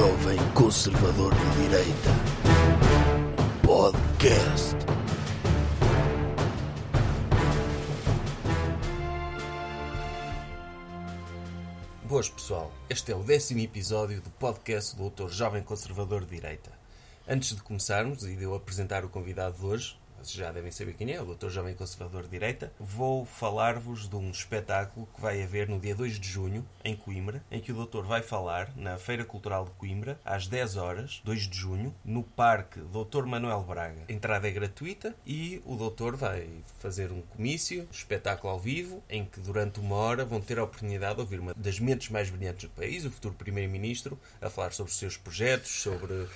Jovem Conservador de Direita. Podcast. Boas pessoal, este é o décimo episódio do podcast do Doutor Jovem Conservador de Direita. Antes de começarmos e de eu apresentar o convidado de hoje, já devem saber quem é, o Doutor Jovem Conservador de Direita, vou falar-vos de um espetáculo que vai haver no dia 2 de junho, em Coimbra, em que o Doutor vai falar na Feira Cultural de Coimbra, às 10 horas, 2 de junho, no Parque Doutor Manuel Braga. A entrada é gratuita e o Doutor vai fazer um comício, um espetáculo ao vivo, em que durante uma hora vão ter a oportunidade de ouvir uma das mentes mais brilhantes do país, o futuro Primeiro-Ministro, a falar sobre os seus projetos, sobre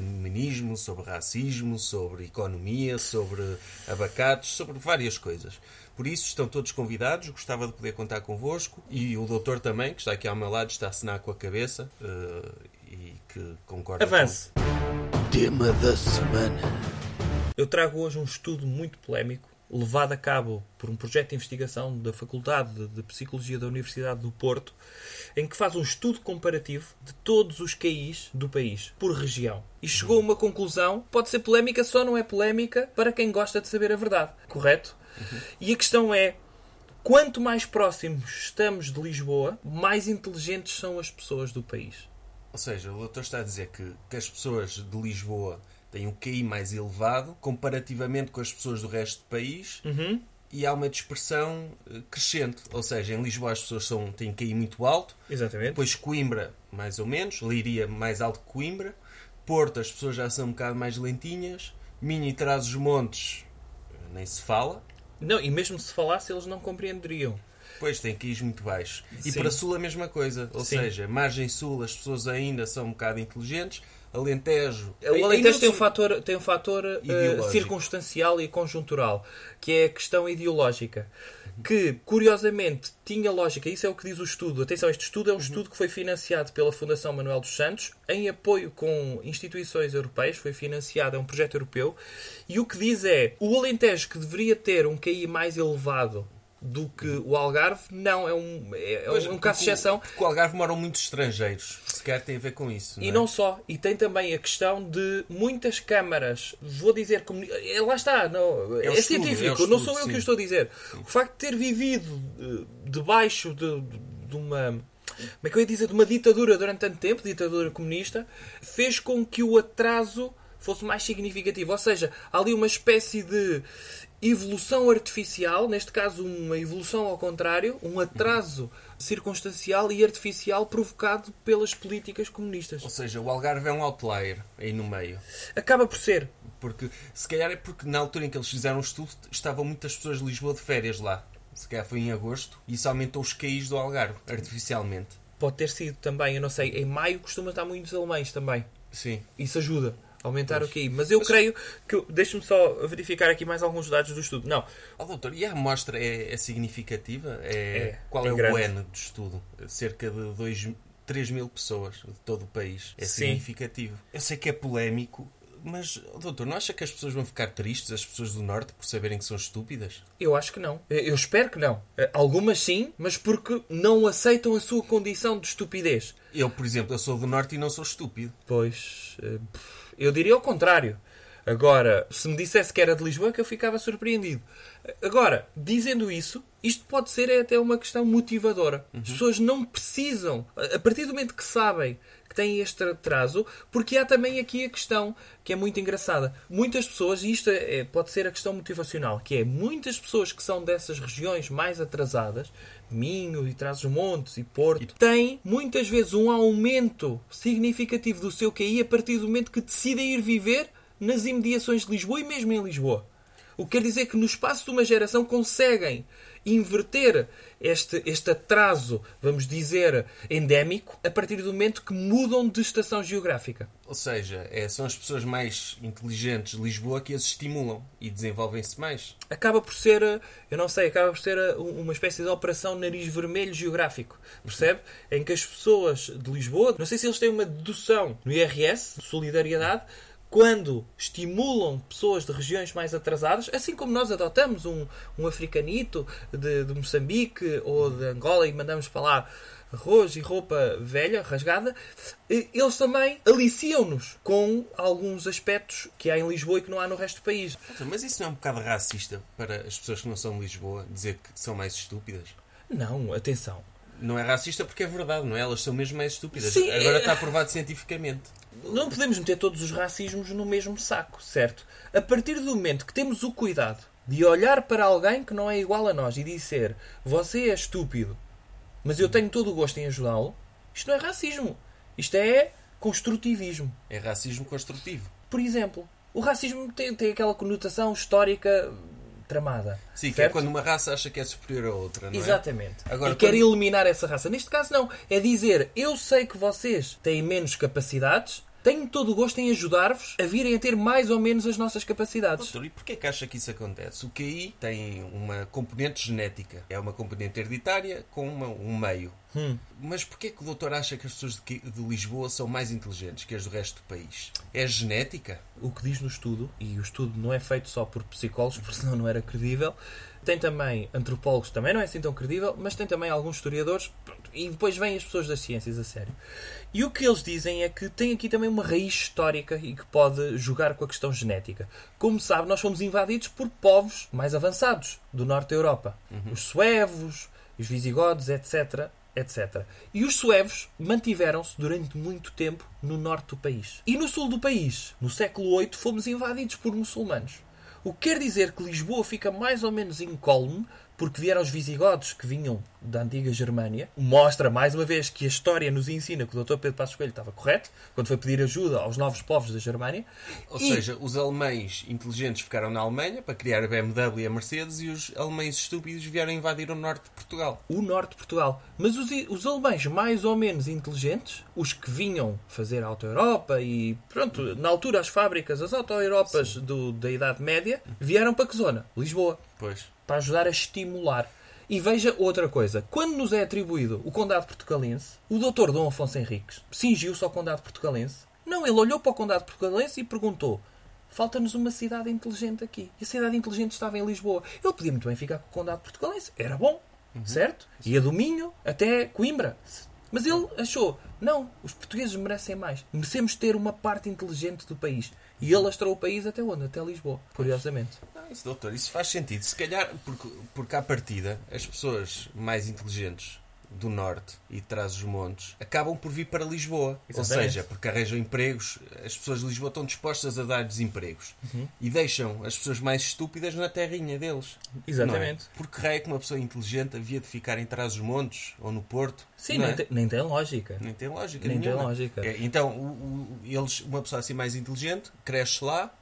feminismo, sobre racismo, sobre economia, sobre abacates, sobre várias coisas. Por isso estão todos convidados, gostava de poder contar convosco e o doutor também, que está aqui ao meu lado, está a assinar com a cabeça uh, e que concorda Avance. com... Tema da semana. Eu trago hoje um estudo muito polémico, levado a cabo por um projeto de investigação da Faculdade de Psicologia da Universidade do Porto, em que faz um estudo comparativo de todos os QIs do país, por região. E chegou a uma conclusão, pode ser polémica, só não é polémica para quem gosta de saber a verdade, correto? E a questão é, quanto mais próximos estamos de Lisboa, mais inteligentes são as pessoas do país. Ou seja, o doutor está a dizer que, que as pessoas de Lisboa têm um QI mais elevado comparativamente com as pessoas do resto do país Uhum. e há uma dispersão eh, crescente. Ou seja, em Lisboa as pessoas são, têm QI muito alto, Exatamente. depois Coimbra mais ou menos, Leiria mais alto que Coimbra, Porto as pessoas já são um bocado mais lentinhas, Minho e Trás-os-Montes eh, nem se fala, Não, e mesmo se falasse, eles não compreenderiam. Pois, tem QIs muito baixos. E Sim. para Sul a mesma coisa. Ou Sim. seja, margem Sul as pessoas ainda são um bocado inteligentes. Alentejo... O Alentejo tem um fator, tem um fator Ideológico. circunstancial e conjuntural, que é a questão ideológica. Que, curiosamente, tinha lógica. Isso é o que diz o estudo. Atenção, este estudo é um estudo que foi financiado pela Fundação Manuel dos Santos, em apoio com instituições europeias. Foi financiado, é um projeto europeu. E o que diz é: o Alentejo, que deveria ter um QI mais elevado do que o Algarve, não, é um, é, é Pois, um caso de exceção. Porque o Algarve moram muitos estrangeiros. Se calhar tem a ver com isso. E é? não só, e tem também a questão de muitas câmaras, vou dizer, comuni- eh, lá está, não, é, estudo, científico, é um não estudo, sou eu sim. que o estou a dizer. O facto de ter vivido eh, debaixo de, de uma. Como é que eu ia dizer? De uma ditadura durante tanto tempo, ditadura comunista, fez com que o atraso fosse mais significativo. Ou seja, há ali uma espécie de evolução artificial, neste caso uma evolução ao contrário, um atraso circunstancial e artificial provocado pelas políticas comunistas. Ou seja, o Algarve é um outlier aí no meio. Acaba por ser. Porque, se calhar é porque na altura em que eles fizeram o estudo estavam muitas pessoas de Lisboa de férias lá. Se calhar foi em agosto e isso aumentou os QIs do Algarve, artificialmente. Pode ter sido também, eu não sei, em maio costuma estar muitos alemães também. Sim. Isso ajuda aumentar o QI. Mas eu creio que. Deixe-me só verificar aqui mais alguns dados do estudo. Não, Ó doutor, e a amostra é, é significativa? É, É, qual é é, o. N do estudo? Cerca de 2, 3 mil pessoas de todo o país. É Sim. significativo. Eu sei que é polémico, mas, doutor, não acha que as pessoas vão ficar tristes, as pessoas do Norte, por saberem que são estúpidas? eu acho que não. Eu espero que não. Eh, Algumas sim, mas porque não aceitam a sua condição de estupidez. Eu, por exemplo, eu sou do Norte e não sou estúpido. Pois. eh, Eu diria o contrário. Agora, se me dissesse que era de Lisboa, que eu ficava surpreendido. Agora, dizendo isso, isto pode ser até uma questão motivadora. As pessoas não precisam, a partir do momento que sabem que têm este atraso, porque há também aqui a questão que é muito engraçada. Muitas pessoas, e isto é- pode ser a questão motivacional, que é muitas pessoas que são dessas regiões mais atrasadas, Minho e Trás-os-Montes e Porto, têm muitas vezes um aumento significativo do seu QI a partir do momento que decidem ir viver nas imediações de Lisboa e mesmo em Lisboa. O que quer dizer que no espaço de uma geração conseguem inverter este, este atraso, vamos dizer, endémico, a partir do momento que mudam de estação geográfica. Ou seja, é, são as pessoas mais inteligentes de Lisboa que as estimulam e desenvolvem-se mais. Acaba por ser, eu não sei, acaba por ser uma espécie de operação nariz vermelho geográfico, percebe? Em que as pessoas de Lisboa, não sei se eles têm uma dedução no IRS, solidariedade, quando estimulam pessoas de regiões mais atrasadas, assim como nós adotamos um, um africanito de, de Moçambique ou de Angola e mandamos para lá arroz e roupa velha, rasgada, eles também aliciam-nos com alguns aspectos que há em Lisboa e que não há no resto do país. Mas isso não é um bocado racista para as pessoas que não são de Lisboa dizer que são mais estúpidas? Não, atenção. Não é racista porque é verdade, não é? Elas são mesmo mais estúpidas. Sim, Agora é- está provado cientificamente. Não podemos meter todos os racismos no mesmo saco, certo? A partir do momento que temos o cuidado de olhar para alguém que não é igual a nós e dizer você é estúpido, mas eu tenho todo o gosto em ajudá-lo, isto não é racismo. Isto é construtivismo. É racismo construtivo. Por exemplo, o racismo tem, tem aquela conotação histórica tramada. Sim, que é certo? quando uma raça acha que é superior a outra, não é? Exatamente. Agora, e quer quando- eliminar essa raça. Neste caso, não. É dizer, eu sei que vocês têm menos capacidades, tenho todo o gosto em ajudar-vos a virem a ter mais ou menos as nossas capacidades. Doutor, e porquê que acha que isso acontece? O QI tem uma componente genética. É uma componente hereditária com uma- um meio. Hum. Mas porquê que o doutor acha que as pessoas de, Lisboa são mais inteligentes que as do resto do país? É genética? O que diz no estudo, e o estudo não é feito só por psicólogos, porque senão não era credível, tem também antropólogos, também não é assim tão credível, mas tem também alguns historiadores, e depois vêm as pessoas das ciências a sério. E o que eles dizem é que tem aqui também uma raiz histórica e que pode jogar com a questão genética. Como sabe, nós fomos invadidos por povos mais avançados do norte da Europa. Os suevos, os visigodos, etc. Etc. E os suevos mantiveram-se durante muito tempo no norte do país. E no sul do país, no século VIII, fomos invadidos por muçulmanos. O que quer dizer que Lisboa fica mais ou menos incólume, porque vieram os visigodos que vinham da antiga Germânia. Mostra, mais uma vez, que a história nos ensina que o Dr. Pedro Passos Coelho estava correto, quando foi pedir ajuda aos novos povos da Germânia. Ou E- seja, os alemães inteligentes ficaram na Alemanha para criar a BMW e a Mercedes e os alemães estúpidos vieram invadir o norte de Portugal. o norte de Portugal. Mas os, os alemães mais ou menos inteligentes, os que vinham fazer a Auto-Europa e, pronto, na altura as fábricas, as Auto-Europas do- da Idade Média, vieram para que zona? Lisboa. Pois. Para ajudar a estimular. E veja outra coisa. Quando nos é atribuído o Condado Portugalense, o Dr. Dom Afonso Henriques cingiu-se ao Condado Portugalense? Não, ele olhou para o Condado Portugalense e perguntou falta-nos uma cidade inteligente aqui. E a cidade inteligente estava em Lisboa. Ele podia muito bem ficar com o Condado Portugalense. Era bom, certo? Ia do Minho até Coimbra. Mas ele achou, não, os portugueses merecem mais. Merecemos ter uma parte inteligente do país. E ele astrou o país até onde? Até Lisboa, curiosamente. Não, isso, doutor, isso faz sentido. Se calhar, porque, porque à partida, as pessoas mais inteligentes do norte e trás os montes acabam por vir para Lisboa. Ou Exatamente. seja, porque arranjam empregos, as pessoas de Lisboa estão dispostas a dar-lhes empregos Uhum. e deixam as pessoas mais estúpidas na terrinha deles. Exatamente. É? Porque raio que uma pessoa inteligente havia de ficar em trás os montes ou no Porto. Sim, não nem, é? tem, nem tem lógica. Nem tem lógica Nem tem nenhuma. lógica. É, então, o- o- eles, uma pessoa assim mais inteligente cresce lá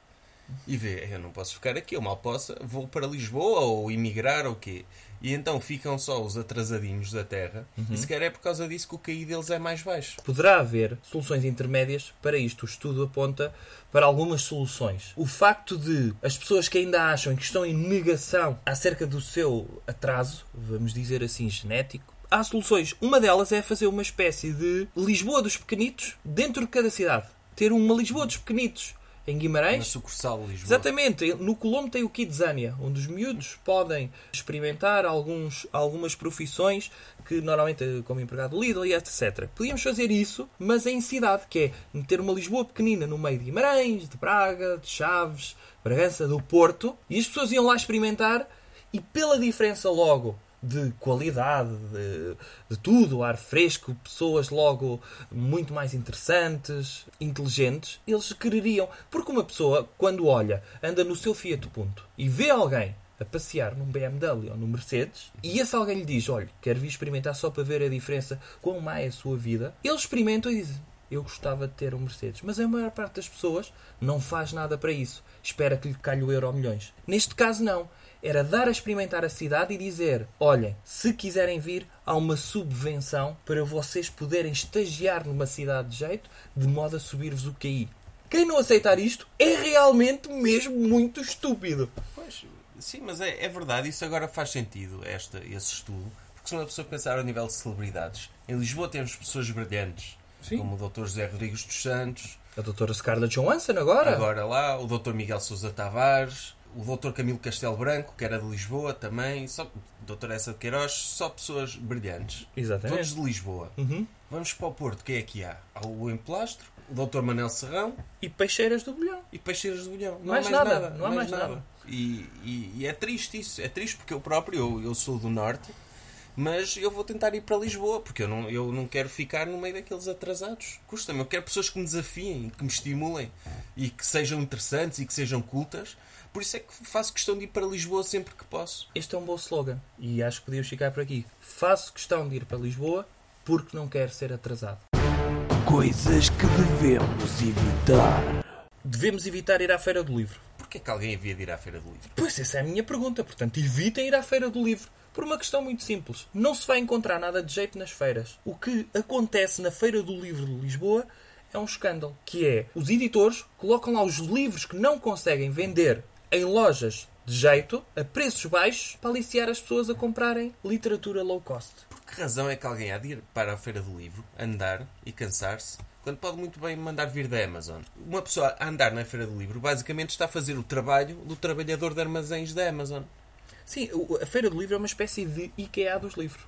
e vê, eu não posso ficar aqui, eu mal posso, vou para Lisboa ou emigrar ou quê? E então ficam só os atrasadinhos da terra Uhum. e se calhar é por causa disso que o QI deles é mais baixo. Poderá haver soluções intermédias para isto. O estudo aponta para algumas soluções. O facto de as pessoas que ainda acham que estão em negação acerca do seu atraso, vamos dizer assim, genético, há soluções. Uma delas é fazer uma espécie de Lisboa dos pequenitos dentro de cada cidade. Ter uma Lisboa dos pequenitos em Guimarães, sucursal de Lisboa. Exatamente. No Colombo tem o Kidzania, onde os miúdos podem experimentar alguns, algumas profissões que normalmente como empregado Lidl e etc. Podíamos fazer isso, mas em cidade, que é meter uma Lisboa pequenina no meio de Guimarães, de Braga, de Chaves, Bragança, do Porto, e as pessoas iam lá experimentar e pela diferença logo de qualidade, de, de tudo, ar fresco, pessoas logo muito mais interessantes, inteligentes, eles quereriam. Porque uma pessoa, quando olha, anda no seu Fiat Punto e vê alguém a passear num BMW ou num Mercedes e esse alguém lhe diz: Olha, quero vir experimentar só para ver a diferença, quão má é a sua vida, eles experimentam e dizem: Eu gostava de ter um Mercedes. Mas a maior parte das pessoas não faz nada para isso. Espera que lhe calhe o euro milhões. Neste caso, não era dar a experimentar a cidade e dizer: olhem, se quiserem vir, há uma subvenção para vocês poderem estagiar numa cidade de jeito, de modo a subir-vos o QI. Quem não aceitar isto é realmente mesmo muito estúpido. Pois, sim, mas é, é verdade, isso agora faz sentido, esta, esse estudo. Porque se uma pessoa pensar ao nível de celebridades, em Lisboa temos pessoas brilhantes, Sim. como o Dr. José Rodrigues dos Santos, A doutora Scarlett Johansson agora? Agora lá, o Dr. Miguel Sousa Tavares, o Dr. Camilo Castelo Branco, que era de Lisboa também, só, Dr. Essa de Queiroz, só pessoas brilhantes. Exatamente. Todos de Lisboa. Uhum. Vamos para o Porto, quem é que há? Há o Emplastro, o Dr. Manel Serrão E peixeiras do bolhão. e Peixeiras de Bolhão. Não Mais há mais nada, nada. não há mais nada. E, e- e é triste isso. É triste porque eu próprio, eu, eu sou do Norte, mas eu vou tentar ir para Lisboa, porque eu não, eu não quero ficar no meio daqueles atrasados. Custa-me. Eu quero pessoas que me desafiem, que me estimulem e que sejam interessantes e que sejam cultas. Por isso é que faço questão de ir para Lisboa sempre que posso. Este é um bom slogan. E acho que podíamos ficar por aqui. Faço questão de ir para Lisboa porque não quero ser atrasado. Coisas que devemos evitar. Devemos evitar ir à Feira do Livro. Porquê é que alguém havia de ir à Feira do Livro? Pois essa é a minha pergunta. Portanto, evitem ir à Feira do Livro. Por uma questão muito simples. Não se vai encontrar nada de jeito nas feiras. O que acontece na Feira do Livro de Lisboa é um escândalo. Que é, os editores colocam lá os livros que não conseguem vender em lojas de jeito, a preços baixos, para aliciar as pessoas a comprarem literatura low cost. Por que razão é que alguém há de ir para a Feira do Livro, andar e cansar-se, quando pode muito bem mandar vir da Amazon? Uma pessoa a andar na Feira do Livro basicamente está a fazer o trabalho do trabalhador de armazéns da Amazon. Sim, a Feira do Livro é uma espécie de IKEA dos livros.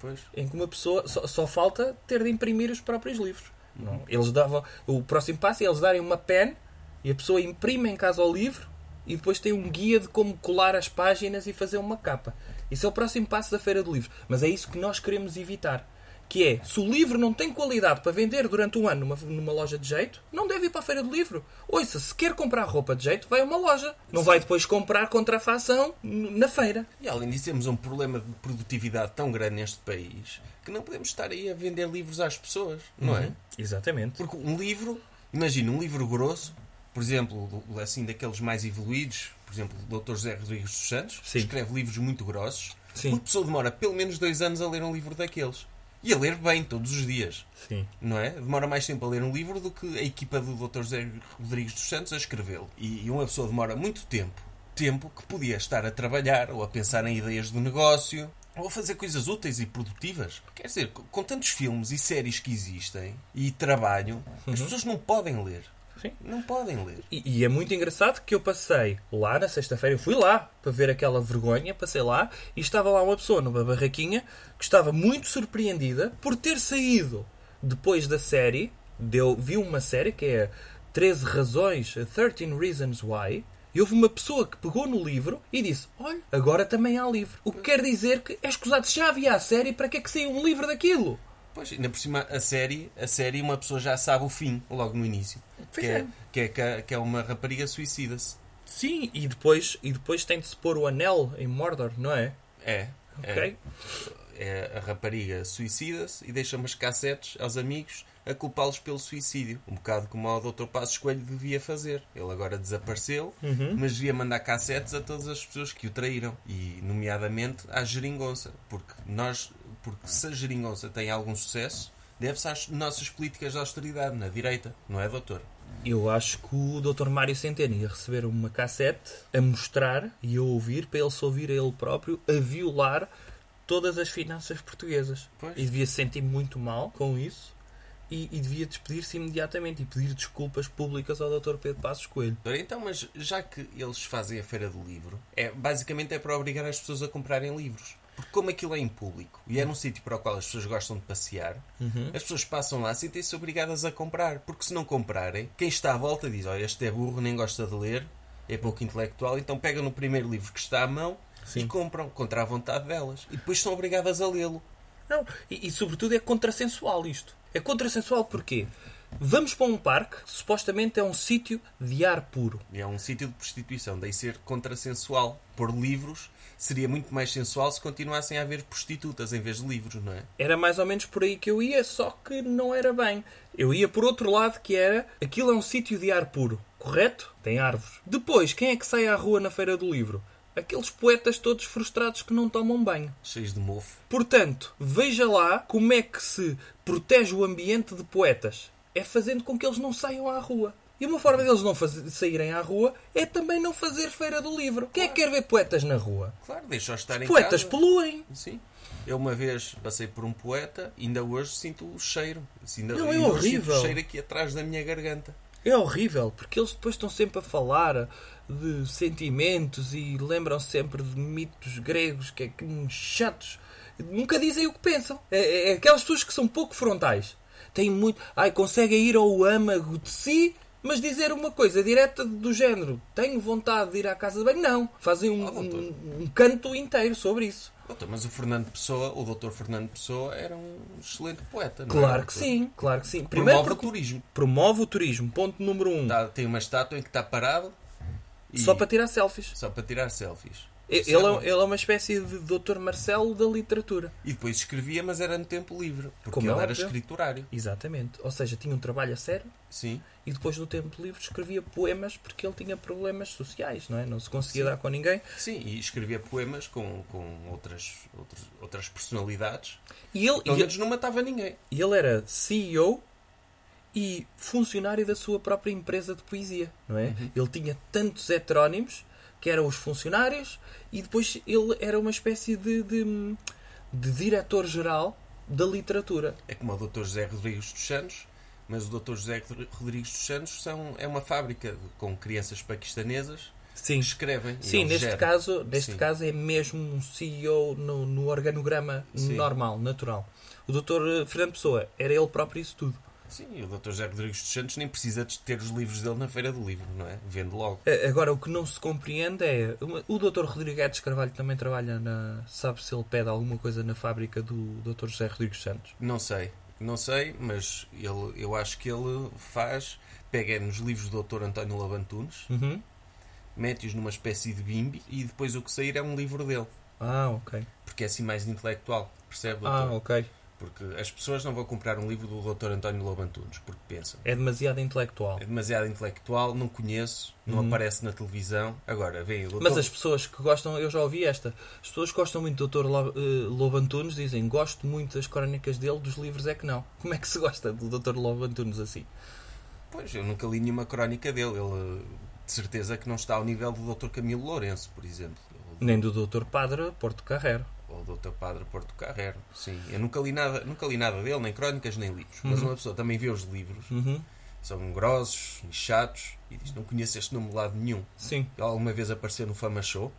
Pois. em que uma pessoa só, só falta ter de imprimir os próprios livros. Não, Eles davam o próximo passo é eles darem uma pen e a pessoa imprime em casa o livro e depois tem um guia de como colar as páginas e fazer uma capa. Isso é o próximo passo da feira do livro. Mas é isso que nós queremos evitar. Que é, se o livro não tem qualidade para vender durante um ano numa, numa loja de jeito, não deve ir para a feira do livro. Ouça, se quer comprar roupa de jeito, vai a uma loja. Não vai depois comprar contrafação na feira. E além disso, temos um problema de produtividade tão grande neste país que não podemos estar aí a vender livros às pessoas, não é? Exatamente. Porque um livro, imagina, um livro grosso, por exemplo, assim, daqueles mais evoluídos, por exemplo, o Dr. José Rodrigues dos Santos, Sim. escreve livros muito grossos, Sim. uma pessoa demora pelo menos dois anos a ler um livro daqueles. E a ler bem, todos os dias. Sim. Não é? Demora mais tempo a ler um livro do que a equipa do Dr. José Rodrigues dos Santos a escrevê-lo. E e uma pessoa demora muito tempo, tempo que podia estar a trabalhar ou a pensar em ideias do negócio ou a fazer coisas úteis e produtivas. Quer dizer, com com tantos filmes e séries que existem e trabalho, as pessoas não podem ler. Sim. Não podem ler. E, e é muito engraçado que eu passei lá na sexta-feira, eu fui lá para ver aquela vergonha, passei lá e estava lá uma pessoa numa barraquinha que estava muito surpreendida por ter saído depois da série, deu, viu uma série que é 13 razões, 13 Reasons Why, e houve uma pessoa que pegou no livro e disse: Olha, agora também há livro. O que quer dizer que é escusado, se já havia a série, para que é que saiu um livro daquilo? Pois, ainda por cima, a série, a série uma pessoa já sabe o fim, logo no início. Pois Que é, é. que é, que é- que é uma rapariga suicida-se. Sim, e depois, e depois tem de se pôr o anel em Mordor, não é? É. é. Ok? é, a rapariga suicida-se e deixa umas cassetes aos amigos a culpá-los pelo suicídio. Um bocado como o Dr. Passos Coelho devia fazer. Ele agora desapareceu, mas devia mandar cassetes a todas as pessoas que o traíram. E, nomeadamente, à geringonça. Porque nós, porque se a geringonça tem algum sucesso, deve-se às nossas políticas de austeridade na direita, não é, doutor? Eu acho que o Dr. Mário Centeno ia receber uma cassete a mostrar e a ouvir para ele se ouvir a ele próprio a violar todas as finanças portuguesas. Pois. E devia se sentir muito mal com isso e, e devia despedir-se imediatamente e pedir desculpas públicas ao Dr. Pedro Passos Coelho. Então, mas já que eles fazem a Feira do Livro, é, basicamente é para obrigar as pessoas a comprarem livros. Porque como aquilo é em público e é num sítio para o qual as pessoas gostam de passear, as pessoas passam lá sentem-se obrigadas a comprar. Porque se não comprarem, quem está à volta diz, olha, este é burro, nem gosta de ler, é pouco intelectual, então pegam no primeiro livro que está à mão e Sim. compram contra a vontade delas. E depois são obrigadas a lê-lo. Não, e, e sobretudo é contrassensual isto. É contrassensual porquê? Vamos para um parque que supostamente é um sítio de ar puro. E é um sítio de prostituição, daí ser contrassensual. Por livros seria muito mais sensual se continuassem a haver prostitutas em vez de livros, não é? Era mais ou menos por aí que eu ia, só que não era bem. Eu ia por outro lado, que era aquilo é um sítio de ar puro, correto? Tem árvores. Depois, quem é que sai à rua na Feira do Livro? Aqueles poetas todos frustrados que não tomam banho. Cheios de mofo. Portanto, veja lá como é que se protege o ambiente de poetas. É fazendo com que eles não saiam à rua. E uma forma deles não faz- saírem à rua é também não fazer feira do livro. Quem é que quer ver poetas na rua? Claro, deixa-os estar em Poetas casa. poluem. Sim. Eu uma vez passei por um poeta, ainda hoje sinto o cheiro. Ainda, Não, é ainda horrível. Sinto o cheiro aqui atrás da minha garganta. É horrível, porque eles depois estão sempre a falar de sentimentos e lembram sempre de mitos gregos que é que chatos. Nunca dizem o que pensam. É, é- é aquelas pessoas que são pouco frontais. Têm muito. Ai, conseguem ir ao âmago de si, mas dizer uma coisa direta do género. Tenho vontade de ir à casa de banho. Não. Fazem um, doutor. um- um canto inteiro sobre isso. Doutor, mas o Fernando Pessoa, o doutor Fernando Pessoa, era um excelente poeta, não Claro é, que sim, claro que sim. Primeiro Promove o turismo. promove o turismo. Ponto número um. Tá- tem uma estátua em que está parado e- Só para tirar selfies. só para tirar selfies. Ele é, é ele é uma espécie de Dr. Marcelo da literatura. E depois escrevia, mas era no tempo livre, porque Como é ele era escriturário. Exatamente. Ou seja, tinha um trabalho a sério Sim. e depois no tempo livre escrevia poemas porque ele tinha problemas sociais, não é? Não se conseguia Sim. dar com ninguém. Sim, e escrevia poemas com, com outras, outras, outras personalidades. E ele, Pelo menos não matava ninguém. e ele era CEO e funcionário da sua própria empresa de poesia, não é? Uhum. Ele tinha tantos heterónimos que eram os funcionários e depois ele era uma espécie de, de, de diretor-geral da literatura. É como o Dr. José Rodrigues dos Santos, mas o Dr. José Rodrigues dos Santos são, é uma fábrica de- com crianças paquistanesas Sim. que escrevem. Sim, neste caso, neste Sim. caso é mesmo um CEO no, no organograma Sim. normal, natural. O Dr. Fernando Pessoa era ele próprio isso tudo. Sim, o Dr. José Rodrigues dos Santos nem precisa de ter os livros dele na feira do livro, não é? Vende logo. Agora, o que não se compreende é. O Dr. Rodrigues Carvalho também trabalha na. Sabe se ele pede alguma coisa na fábrica do Dr. José Rodrigues Santos? Não sei, não sei, mas ele, eu acho que ele faz, pega nos livros do Dr. António Labantunes, Uhum. mete-os numa espécie de bimbi e depois o que sair é um livro dele. Ah, ok. Porque é assim mais intelectual, percebe, doutor? Ah, ok. Porque as pessoas não vão comprar um livro do Dr. António Labantunes, porque pensam. É demasiado intelectual. É demasiado intelectual, não conheço, não Uhum. aparece na televisão. Agora, vem o doutor... Mas as pessoas que gostam, eu já ouvi esta, as pessoas que gostam muito do Dr. Eh, Lobo Antunes dizem gosto muito das crónicas dele, dos livros é que não. Como é que se gosta do Dr. Lobo Antunes assim? Pois, eu nunca li nenhuma crónica dele. Ele, de certeza que não está ao nível do Dr. Camilo Lourenço, por exemplo. Nem do Dr. Padre Porto Carrero. Ou do Dr. Padre Porto Carrero. Sim, eu nunca li nada, nunca li nada dele, nem crónicas, nem livros. Mas Uhum. uma pessoa também vê os livros, Uhum. são grossos e chatos, e diz, não conheço este nome de lado nenhum. Sim. Alguma vez apareceu no Fama Show?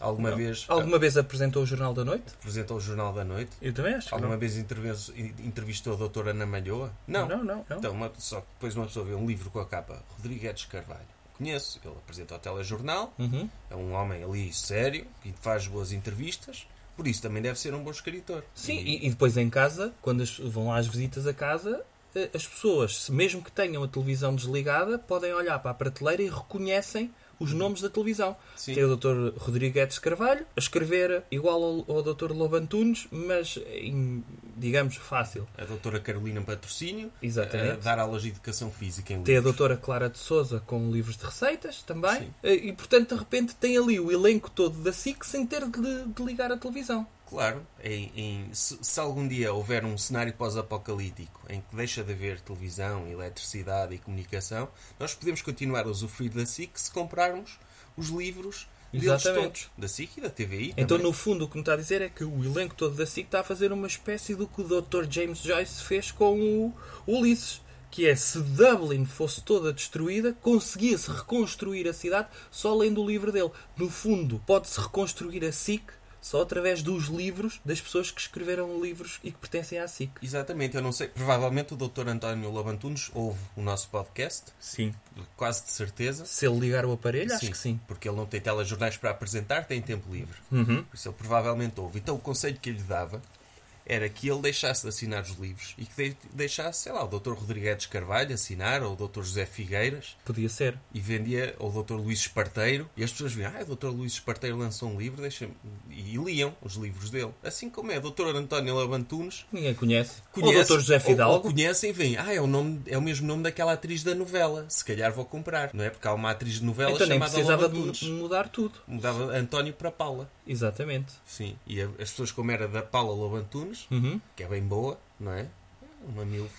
Alguma Não. vez Alguma vez apresentou o Jornal da Noite? apresentou o Jornal da Noite? Eu também acho que Alguma não. vez entrevistou a doutora Ana Malhoa? Não. Não, não, não. Então, uma, só que depois uma pessoa vê um livro com a capa Rodrigues Carvalho. Conheço, ele apresenta o telejornal, Uhum. é um homem ali sério e faz boas entrevistas, por isso também deve ser um bom escritor. Sim, E- e, depois em casa, quando as- vão lá às visitas a casa, eh, as pessoas, mesmo que tenham a televisão desligada, podem olhar para a prateleira e reconhecem os nomes da televisão. Sim. Tem o Dr. Rodrigues Carvalho a escrever igual ao, ao Dr. Lobo Antunes, mas em, digamos, fácil. a doutora Carolina Patrocínio, Exatamente. a dar aulas de educação física em Tem a livros. doutora Clara de Souza com livros de receitas também. Sim. Eh, E, portanto, de repente tem ali o elenco todo da SIC sem ter de, de ligar a televisão. Claro, em, em- se, se algum dia houver um cenário pós-apocalíptico em que deixa de haver televisão, eletricidade e comunicação, nós podemos continuar a usufruir da SIC se comprarmos os livros deles Exatamente. todos, da SIC e da TVI. Então, também. no fundo, o que me está a dizer é que o elenco todo da SIC está a fazer uma espécie do que o Dr. James Joyce fez com o Ulisses. Que é, se Dublin fosse toda destruída, conseguia-se reconstruir a cidade só lendo o livro dele. No fundo, pode-se reconstruir a SIC só através dos livros das pessoas que escreveram livros e que pertencem à SIC. Exatamente, eu não sei. Provavelmente o Dr. António Labantunes ouve o nosso podcast, Sim. quase de certeza. Se ele ligar o aparelho, acho que sim. Porque ele não tem telejornais para apresentar, tem tempo livre. Uhum. Por isso ele provavelmente ouve. Então o conselho que eu lhe dava era que ele deixasse de assinar os livros e que de- deixasse, sei lá, o Dr. Rodrigues Carvalho assinar, ou o Dr. José Figueiras, Podia ser. e vendia, ou o Dr. Luís Esparteiro, e as pessoas viam, ah, o Dr. Luís Esparteiro lançou um livro, deixa e liam os livros dele. Assim como é o Dr. António Labantunes, Ninguém conhece. conhece, Ou o Dr. José ou- Fidalgo. Ou, conhecem e veem, ah, é o, nome, é o mesmo nome daquela atriz da novela, se calhar vou comprar, não é? Porque há uma atriz de novela então chamada precisava Labantunes. de mudar tudo. Mudava António para Paula. Exatamente. Sim, e as pessoas como era da Paula Lobantunes, Uhum. que é bem boa, não é? Uma milf.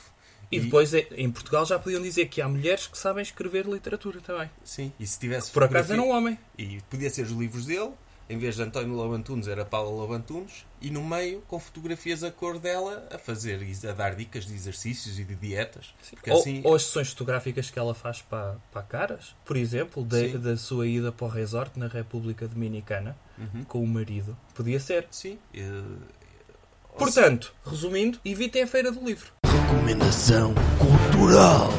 E depois eh, em Portugal já podiam dizer que há mulheres que sabem escrever literatura também. Sim, e se tivesse Por acaso era um homem. E podia ser os livros dele, em vez de António Lobantunes, era Paula Lobantunes, e no meio, com fotografias a cor dela, a fazer, a dar dicas de exercícios e de dietas. Porque Ou, assim, ou as sessões fotográficas que ela faz para, para caras, por exemplo, da, Sim. da sua ida para o resort na República Dominicana Uhum. com o marido. Podia ser. sim. eh, Portanto, resumindo, evitem a Feira do Livro. Recomendação cultural.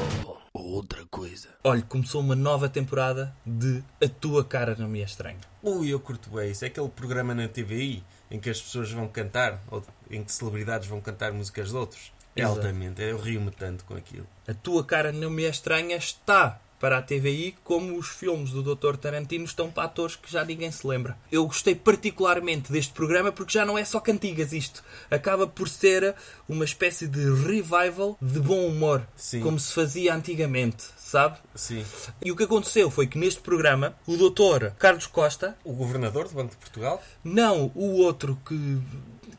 Coisa. Olha, começou uma nova temporada de A Tua Cara Não Me É Estranho. Ui, eu curto bem isso. É aquele programa na TVI em que as pessoas vão cantar, ou em que celebridades vão cantar músicas de outros. É altamente. Eu rio-me tanto com aquilo. A Tua Cara Não Me É Estranha está para a TVI como os filmes do Dr. Tarantino estão para atores que já ninguém se lembra. Eu gostei particularmente deste programa porque já não é só cantigas isto. Acaba por ser uma espécie de revival de bom humor, Sim. como se fazia antigamente, sabe? Sim. E o que aconteceu foi que neste programa o Dr. Carlos Costa, O governador do Banco de Portugal não o outro que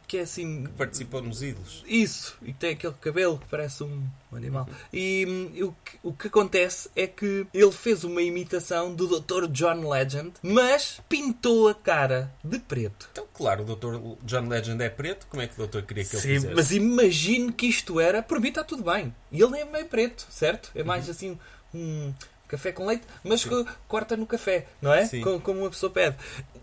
que é assim participou nos Ídolos. Isso, e tem aquele cabelo que parece um animal. E hum, o, que, o que acontece é que ele fez uma imitação do Dr. John Legend, mas pintou a cara de preto. Então, claro, o Dr. John Legend é preto. Como é que o doutor queria que ele Sim, fizesse? mas imagine que isto era. Por mim está tudo bem. E ele é meio preto, certo? É mais assim um café com leite, mas Uhum. Sim. que corta no café, não é? Sim. Co- Como uma pessoa pede.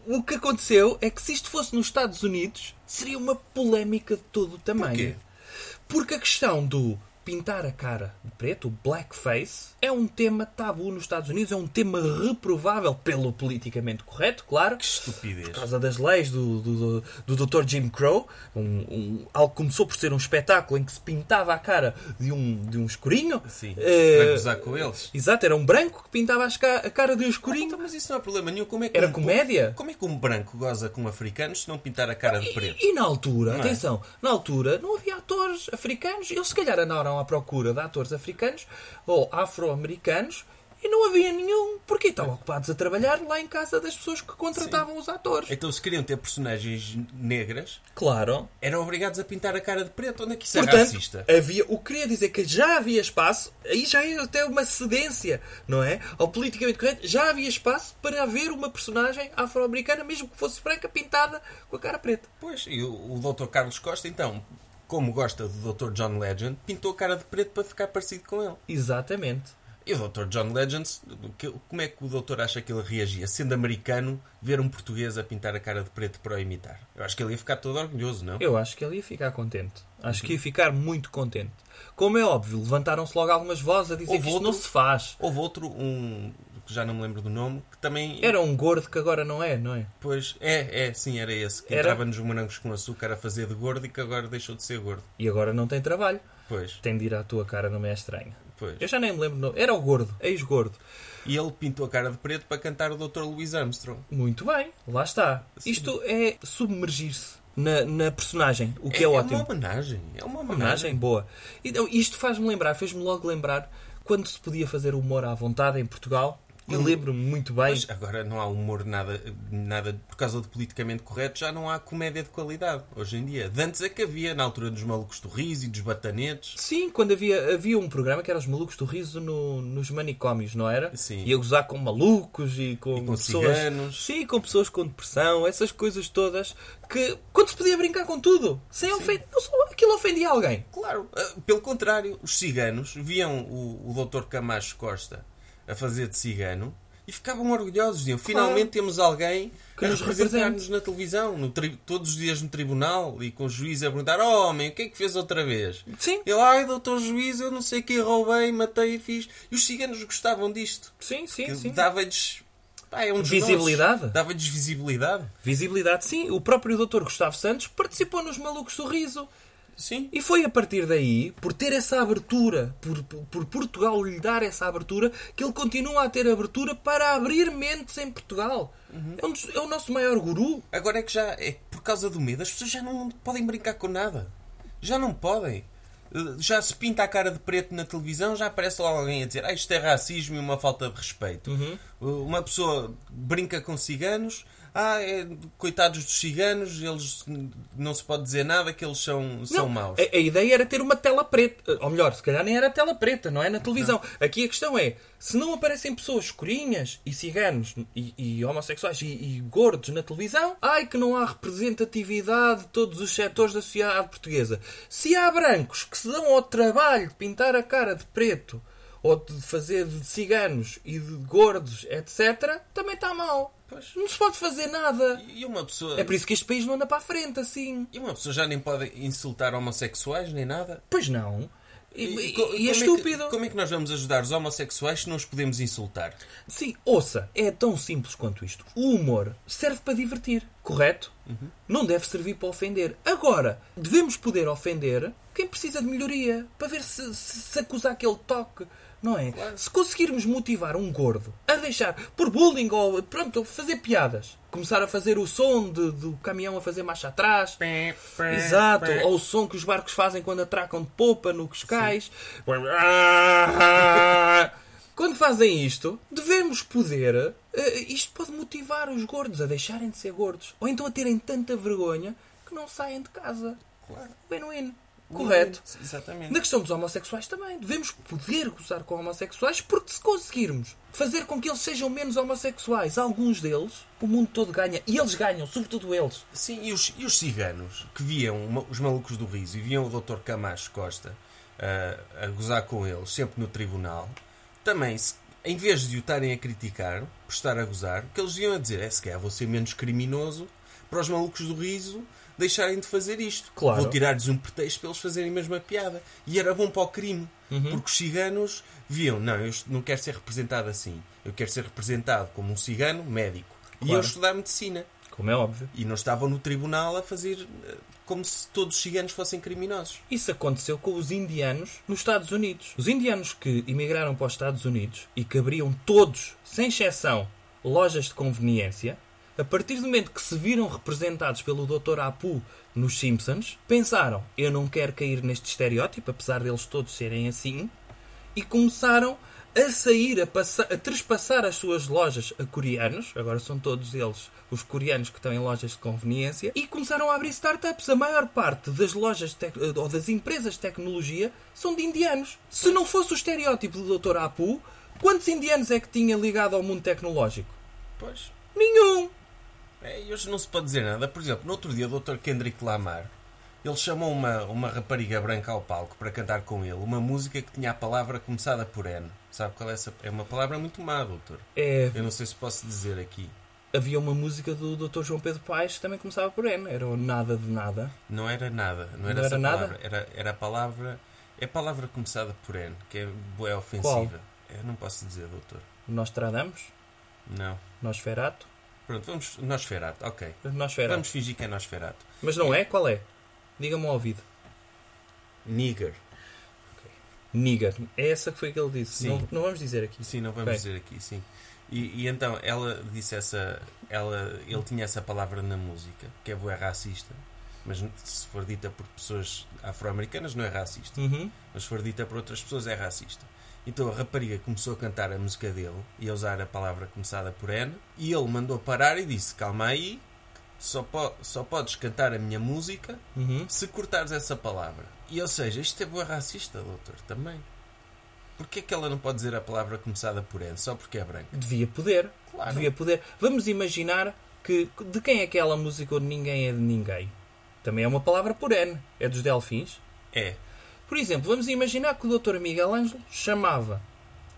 O que aconteceu é que se isto fosse nos Estados Unidos, seria uma polémica de todo o tamanho. Porquê? Porque a questão do pintar a cara de preto, o blackface, é um tema tabu nos Estados Unidos, é um tema reprovável pelo politicamente correto, claro. Que estupidez. Por causa das leis do, do, do, do Dr. Jim Crow, um, um- algo que começou por ser um espetáculo em que se pintava a cara de um, de um escurinho. Sim, Eh, para gozar com eles. Exato, era um branco que pintava a cara de um escurinho. Então, mas isso não é problema nenhum. Como é que Era um- comédia? Como é que um branco goza com africanos se não pintar a cara de preto? E, e na altura, Não é? atenção, na altura não havia atores africanos. Eles se calhar andaram à procura de atores africanos ou afro-americanos e não havia nenhum, porque estavam ocupados a trabalhar lá em casa das pessoas que contratavam os atores. Então, se queriam ter personagens negras, Claro. eram obrigados a pintar a cara de preto. Onde é que isso é Portanto, racista? havia, o que queria dizer que já havia espaço, aí já é até uma cedência, não é? Ao politicamente correto, já havia espaço para haver uma personagem afro-americana, mesmo que fosse branca, pintada com a cara preta. Pois, e o, o Dr. Carlos Costa, então, como gosta do Dr. John Legend, pintou a cara de preto para ficar parecido com ele. Exatamente. E o Dr. John Legend, como é que o doutor acha que ele reagia? Sendo americano, ver um português a pintar a cara de preto para o imitar. Eu acho que ele ia ficar todo orgulhoso, não? Eu acho que ele ia ficar contente. Acho que ia ficar muito contente. Como é óbvio, levantaram-se logo algumas vozes a dizer Houve que isto não outro- se faz. Houve outro, um que já não me lembro do nome, que também. Era um gordo que agora não é, não é? Pois, é, é, sim, era esse. Que Era? entrava nos morangos com açúcar a fazer de gordo e que agora deixou de ser gordo. E agora não tem trabalho. Pois, Tem de ir à tua cara, não me é estranho. pois. Eu já nem me lembro. Não. Era o gordo, ex-gordo. E ele pintou a cara de preto para cantar o Dr. Louis Armstrong. Muito bem, lá está. Sim. Isto é submergir-se na, na personagem, o que é, é ótimo. uma homenagem. É uma homenagem. homenagem boa. Então, isto faz-me lembrar, fez-me logo lembrar quando se podia fazer humor à vontade em Portugal. E Hum. lembro-me muito bem. Mas agora não há humor nada, nada por causa do politicamente correto, já não há comédia de qualidade hoje em dia. De antes é que havia, na altura dos malucos do riso e dos batanetes. Sim, quando havia, havia um programa que era os malucos do riso no- nos manicômios, não era? Sim. Ia gozar com malucos e com, E com pessoas. ciganos. Sim, com pessoas com depressão, essas coisas todas. Que quando se podia brincar com tudo, sem ofender. Aquilo ofendia alguém. Claro, ah, pelo contrário, os ciganos viam o, o Dr. Camacho Costa a fazer de cigano e ficavam orgulhosos. Diziam, finalmente temos alguém Que que nos nos representar-nos na televisão, no tri- todos os dias no tribunal e com o juiz a perguntar: Oh, homem, o que é que fez outra vez? Sim, Ele, ai, doutor juiz, eu não sei o que roubei, matei e fiz. E os ciganos gostavam disto. sim, sim. sim. dava-lhes pá, é um Visibilidade? Dava-lhes visibilidade. Visibilidade, sim. O próprio Dr. Gustavo Santos participou nos Malucos do Riso. Sim. E foi a partir daí, por ter essa abertura, por, por- por Portugal lhe dar essa abertura, que ele continua a ter abertura para abrir mentes em Portugal. É, um dos- é o nosso maior guru. Agora é que já é por causa do medo, as pessoas já não podem brincar com nada. Já não podem. Eh, Já se pinta a cara de preto na televisão, já aparece lá alguém a dizer ah, isto é racismo e uma falta de respeito. Uhum. Uh, Uma pessoa brinca com ciganos, ah, é, coitados dos ciganos, eles não se pode dizer nada que eles são, são Não, maus. A, a ideia era ter uma tela preta. Ou melhor, se calhar nem era tela preta, não é? Na televisão. Aqui a questão é: se não aparecem pessoas escurinhas e ciganos e, e homossexuais e, e gordos na televisão, ai que não há representatividade de todos os setores da sociedade portuguesa. Se há brancos que se dão ao trabalho de pintar a cara de preto ou de fazer de ciganos e de gordos, etc., também está mal. Pois. Não se pode fazer nada. E uma pessoa. É por isso que este país não anda para a frente assim. E uma pessoa já nem pode insultar homossexuais nem nada. Pois não. E, e- e é estúpido. que, como é que nós vamos ajudar os homossexuais se não os podemos insultar? Sim, ouça, é tão simples quanto isto. O humor serve para divertir, correto? Não deve servir para ofender. Agora, devemos poder ofender quem precisa de melhoria, para ver se, se, se acusar aquele toque. Não é? Se conseguirmos motivar um gordo a deixar por bullying ou pronto, fazer piadas, começar a fazer o som de- do caminhão a fazer marcha atrás, Exato, ou o som que os barcos fazem quando atracam de popa no Cascais. Quando fazem isto, devemos poder. eh, isto pode motivar os gordos a deixarem de ser gordos. Ou então a terem tanta vergonha que não saem de casa. Claro. Win-win. Correto. Exatamente. Na questão dos homossexuais também. Devemos poder gozar com homossexuais porque se conseguirmos fazer com que eles sejam menos homossexuais, alguns deles, o mundo todo ganha. E eles ganham, sobretudo eles. Sim, e os, e os ciganos que viam os malucos do riso e viam o Dr. Camacho Costa ah, a gozar com eles, sempre no tribunal, também, se- em vez de o estarem a criticar por estar a gozar, o que eles iam a dizer é se calhar vou ser menos criminoso para os malucos do riso deixarem de fazer isto. Claro. Vou tirar-lhes um pretexto para eles fazerem a mesma piada. E era bom para o crime. Porque os ciganos viam, não, eu não quero ser representado assim. Eu quero ser representado como um cigano médico. E Claro. eu estudar medicina. Como é óbvio. E não estavam no tribunal a fazer eh, como se todos os ciganos fossem criminosos. Isso aconteceu com os indianos nos Estados Unidos. Os indianos que emigraram para os Estados Unidos e que abriam todos, sem exceção, lojas de conveniência, a partir do momento que se viram representados pelo Dr. Apu nos Simpsons, pensaram: eu não quero cair neste estereótipo, apesar deles todos serem assim, e começaram a sair, a, passa- a trespassar as suas lojas a coreanos, agora são todos eles os coreanos que estão em lojas de conveniência, e começaram a abrir startups. A maior parte das lojas ou das empresas de tecnologia são de indianos. Se não fosse o estereótipo do Dr. Apu, quantos indianos é que tinha ligado ao mundo tecnológico? Pois. Nenhum! É, e hoje não se pode dizer nada. Por exemplo, no outro dia o Dr. Kendrick Lamar ele chamou uma, uma rapariga branca ao palco para cantar com ele uma música que tinha a palavra começada por N. Sabe qual é essa? É uma palavra muito má, doutor. É, Eu não sei se posso dizer aqui. havia uma música do Dr. João Pedro Paes que também começava por N. Era o nada de nada. Não era nada. Não era Não essa era nada? palavra. Era, era a palavra. É a palavra começada por N, que é, bué ofensiva. Eu não posso dizer, doutor. Nostradamus? Não. Nosferato? Pronto, vamos. Nosferato, ok. Vamos fingir que é Nosferato. Mas não é? Qual é? Diga-me ao ouvido. Nigger. Nigger. É essa que foi que ele disse. Sim. Não, não vamos dizer aqui. Sim, não vamos Ok. dizer aqui, sim. E, e então ela disse essa. Ela, ele tinha essa palavra na música, que é bué racista. Mas se for dita por pessoas afro-americanas não é racista. Uhum. Mas se for dita por outras pessoas é racista. Então a rapariga começou a cantar a música dele e a usar a palavra começada por N. E ele mandou parar e disse: Calma aí, só, po só podes cantar a minha música Uhum. se cortares essa palavra. E ou seja, isto é boa racista, doutor, também. Porquê é que ela não pode dizer a palavra começada por N só porque é branca? Devia poder. Claro. Devia poder. Vamos imaginar que de quem é aquela música onde ninguém é de ninguém? Também é uma palavra por N. É dos Delfins. É. Por exemplo, vamos imaginar que o Dr. Miguel Ângelo chamava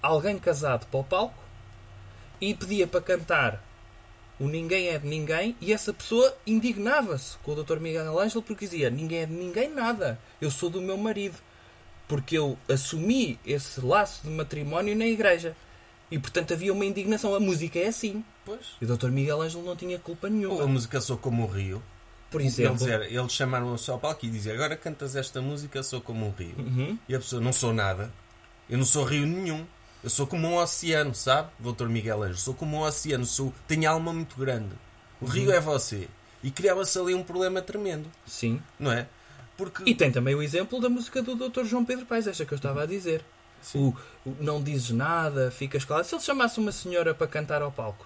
alguém casado para o palco e pedia para cantar o Ninguém é de Ninguém e essa pessoa indignava-se com o Dr. Miguel Ângelo porque dizia Ninguém é de ninguém nada, eu sou do meu marido porque eu assumi esse laço de matrimónio na igreja e portanto havia uma indignação, a música é assim Pois. e o Dr. Miguel Ângelo não tinha culpa Ou a nenhuma música Sou Como um Rio. Por Eles, exemplo dizer, eles chamaram-o só ao palco e diziam agora cantas esta música Sou Como um Rio. Uhum. E a pessoa, não sou nada. Eu não sou rio nenhum. Eu sou como um oceano, sabe, doutor Miguel Anjo? Sou como um oceano, sou, tenho alma muito grande. O Uhum. rio é você. E criava-se ali um problema tremendo, sim não é? Porque... E tem também o exemplo da música do Dr. João Pedro Paes, esta que eu estava a dizer. O, o não dizes nada, ficas calado. Se ele chamasse uma senhora para cantar ao palco,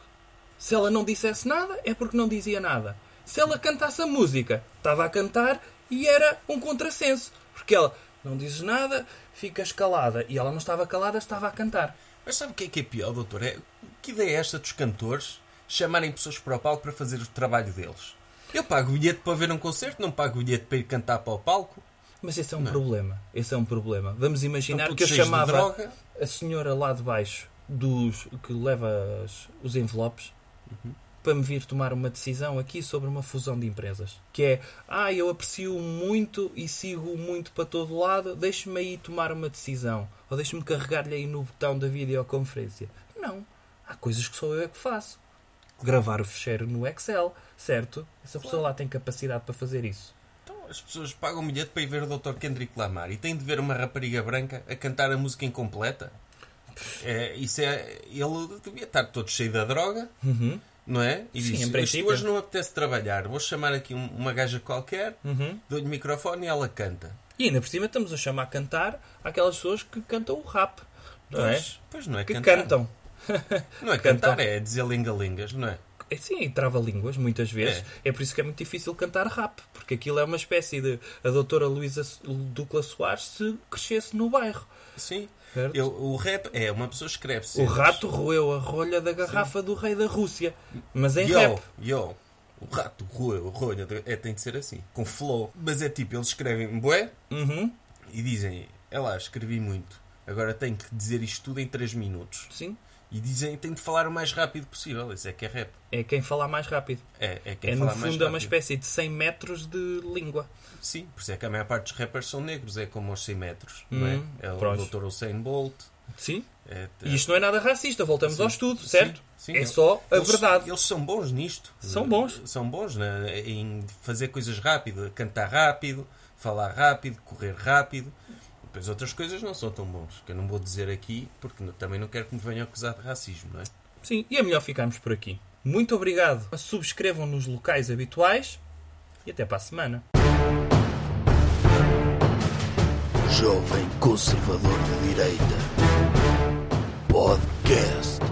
Se ela não dissesse nada, é porque não dizia nada. Se ela cantasse a música, estava a cantar e era um contrassenso. Porque ela não diz nada, ficas calada. E ela não estava calada, estava a cantar. Mas sabe o que é que é pior, doutor? É, que ideia é esta dos cantores chamarem pessoas para o palco para fazer o trabalho deles? Eu pago o bilhete para ver um concerto, não pago o bilhete para ir cantar para o palco. Mas esse é um problema. Esse é um problema. Vamos imaginar que eu chamava a senhora lá de baixo dos que leva os envelopes para me vir tomar uma decisão aqui sobre uma fusão de empresas. Que é, ah, eu aprecio muito e sigo muito para todo lado, deixe-me aí tomar uma decisão. Ou deixe-me carregar-lhe aí no botão da videoconferência. Não. Há coisas que só eu é que faço. Gravar o fecheiro no Excel, certo? Essa pessoa lá tem capacidade para fazer isso. Então as pessoas pagam o bilhete para ir ver o Dr. Kendrick Lamar e têm de ver uma rapariga branca a cantar a música incompleta. É, isso é. Ele devia estar todo cheio da droga, não é? E. Sim, disse: em "Isto princípio." hoje não apetece trabalhar, vou chamar aqui um- uma gaja qualquer, Uhum. dou-lhe o microfone e ela canta. E ainda por cima estamos a chamar a cantar aquelas pessoas que cantam o rap. Não é? Pois, pois não é Que cantar. cantam. Não é Cantam. cantar, é dizer lingalingas, não é? É, Sim, e trava-línguas, muitas vezes. É. por isso que é muito difícil cantar rap. Porque aquilo é uma espécie de... A doutora Luísa Ducla Soares se crescesse no bairro. Sim. Eu, o rap é, uma pessoa escreve O rato roeu a rolha da garrafa do rei da Rússia. Mas em rap. Yo, yo. O rato roeu a rolha, de- é, tem de ser assim, com flow. Mas é tipo, eles escrevem bué Uhum. e dizem, é lá, escrevi muito. Agora tenho que dizer isto tudo em 3 minutos. Sim. E dizem, tenho de falar o mais rápido possível. Isso é que é rap. É quem falar mais rápido. É, é quem é, no fala mais fundo, é uma rápido. espécie de 100 metros de língua. Sim, por isso é que a maior parte dos rappers são negros, é como aos 100 metros, não Hum, é? É o. Dr. Usain Bolt. Sim. É, E isto não é nada racista. Voltamos Sim. ao estudo, Sim, certo? sim. é só a Eles- verdade. Eles são bons nisto. São bons. São bons né? em fazer coisas rápido, cantar rápido, falar rápido, correr rápido. Depois outras coisas não são tão bons, que eu não vou dizer aqui, porque não- também não quero que me venham acusar de racismo, não é? Sim, e é melhor ficarmos por aqui. Muito obrigado. Subscrevam nos locais habituais e até para a semana. Jovem Conservador de Direita. Podcast.